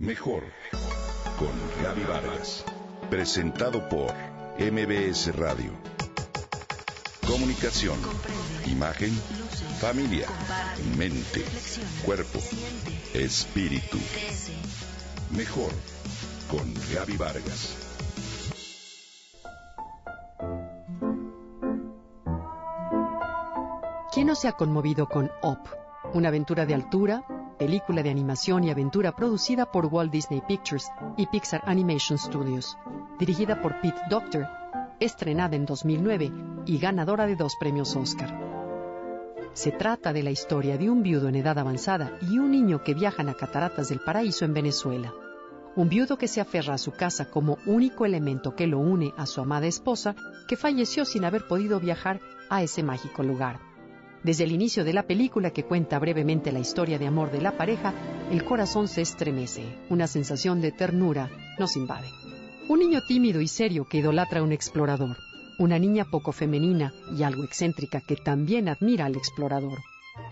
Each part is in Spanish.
Mejor con Gaby Vargas. Presentado por MBS Radio. Comunicación, imagen, familia, mente, cuerpo, espíritu. Mejor con Gaby Vargas. ¿Quién no se ha conmovido con Op? Una aventura de altura, película de animación y aventura producida por Walt Disney Pictures y Pixar Animation Studios, dirigida por Pete Docter, estrenada en 2009 y ganadora de dos premios Oscar. Se trata de la historia de un viudo en edad avanzada y un niño que viajan a Cataratas del Paraíso en Venezuela. Un viudo que se aferra a su casa como único elemento que lo une a su amada esposa, que falleció sin haber podido viajar a ese mágico lugar. Desde el inicio de la película que cuenta brevemente la historia de amor de la pareja, el corazón se estremece, una sensación de ternura nos invade. Un niño tímido y serio que idolatra a un explorador, una niña poco femenina y algo excéntrica que también admira al explorador.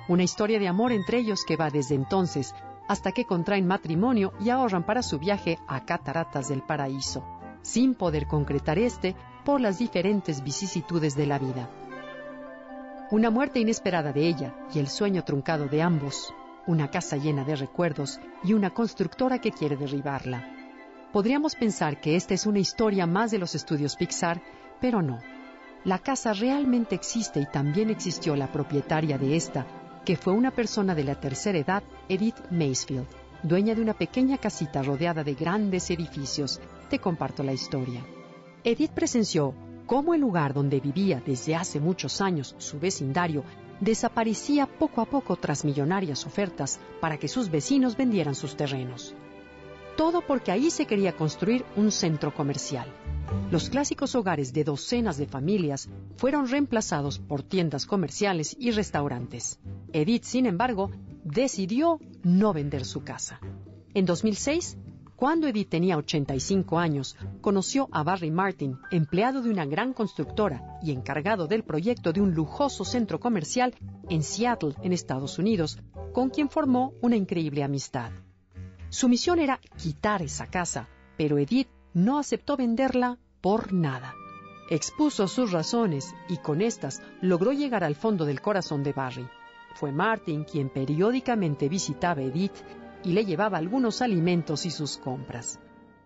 Una historia de amor entre ellos que va desde entonces hasta que contraen matrimonio y ahorran para su viaje a Cataratas del Paraíso, sin poder concretar este por las diferentes vicisitudes de la vida una muerte inesperada de ella y el sueño truncado de ambos, una casa llena de recuerdos y una constructora que quiere derribarla. Podríamos pensar que esta es una historia más de los estudios Pixar, pero no. La casa realmente existe y también existió la propietaria de esta, que fue una persona de la tercera edad, Edith Macefield, dueña de una pequeña casita rodeada de grandes edificios. Te comparto la historia. Edith presenció cómo el lugar donde vivía desde hace muchos años su vecindario desaparecía poco a poco tras millonarias ofertas para que sus vecinos vendieran sus terrenos. Todo porque ahí se quería construir un centro comercial. Los clásicos hogares de docenas de familias fueron reemplazados por tiendas comerciales y restaurantes. Edith, sin embargo, decidió no vender su casa. En 2006, cuando Edith tenía 85 años, conoció a Barry Martin, empleado de una gran constructora y encargado del proyecto de un lujoso centro comercial en Seattle, en Estados Unidos, con quien formó una increíble amistad. Su misión era quitar esa casa, pero Edith no aceptó venderla por nada. Expuso sus razones y con estas logró llegar al fondo del corazón de Barry. Fue Martin quien periódicamente visitaba Edith y le llevaba algunos alimentos y sus compras.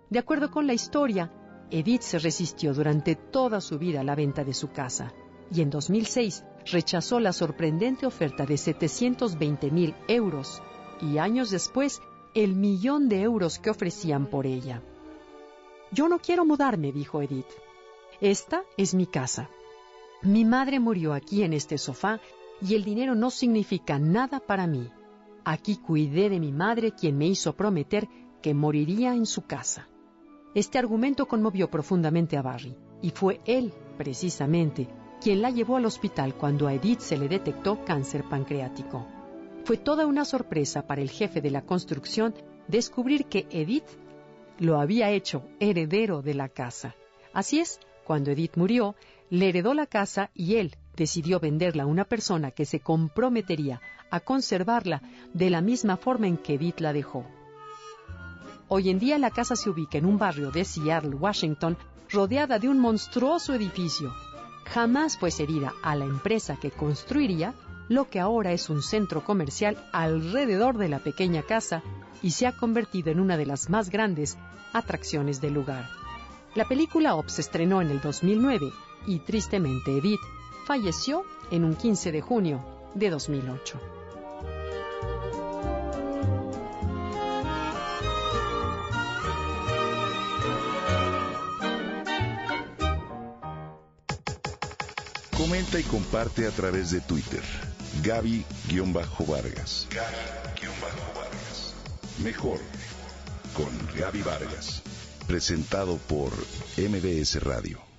De acuerdo con la historia, Edith se resistió durante toda su vida a la venta de su casa y en 2006 rechazó la sorprendente oferta de 720 mil euros y años después el millón de euros que ofrecían por ella. Yo no quiero mudarme, dijo Edith. Esta es mi casa. Mi madre murió aquí en este sofá y el dinero no significa nada para mí. Aquí cuidé de mi madre, quien me hizo prometer que moriría en su casa. Este argumento conmovió profundamente a Barry, y fue él, precisamente, quien la llevó al hospital cuando a Edith se le detectó cáncer pancreático. Fue toda una sorpresa para el jefe de la construcción descubrir que Edith lo había hecho heredero de la casa. Así es, cuando Edith murió, le heredó la casa y él decidió venderla a una persona que se comprometería a conservarla de la misma forma en que Edith la dejó. Hoy en día la casa se ubica en un barrio de Seattle, Washington, rodeada de un monstruoso edificio. Jamás fue cedida a la empresa que construiría lo que ahora es un centro comercial alrededor de la pequeña casa y se ha convertido en una de las más grandes atracciones del lugar. La película Op se estrenó en el 2009 y tristemente Edith falleció en un 15 de junio de 2008. Comenta y comparte a través de Twitter. Gaby-Vargas. Gaby-Vargas. Mejor con Gaby Vargas. Presentado por MBS Radio.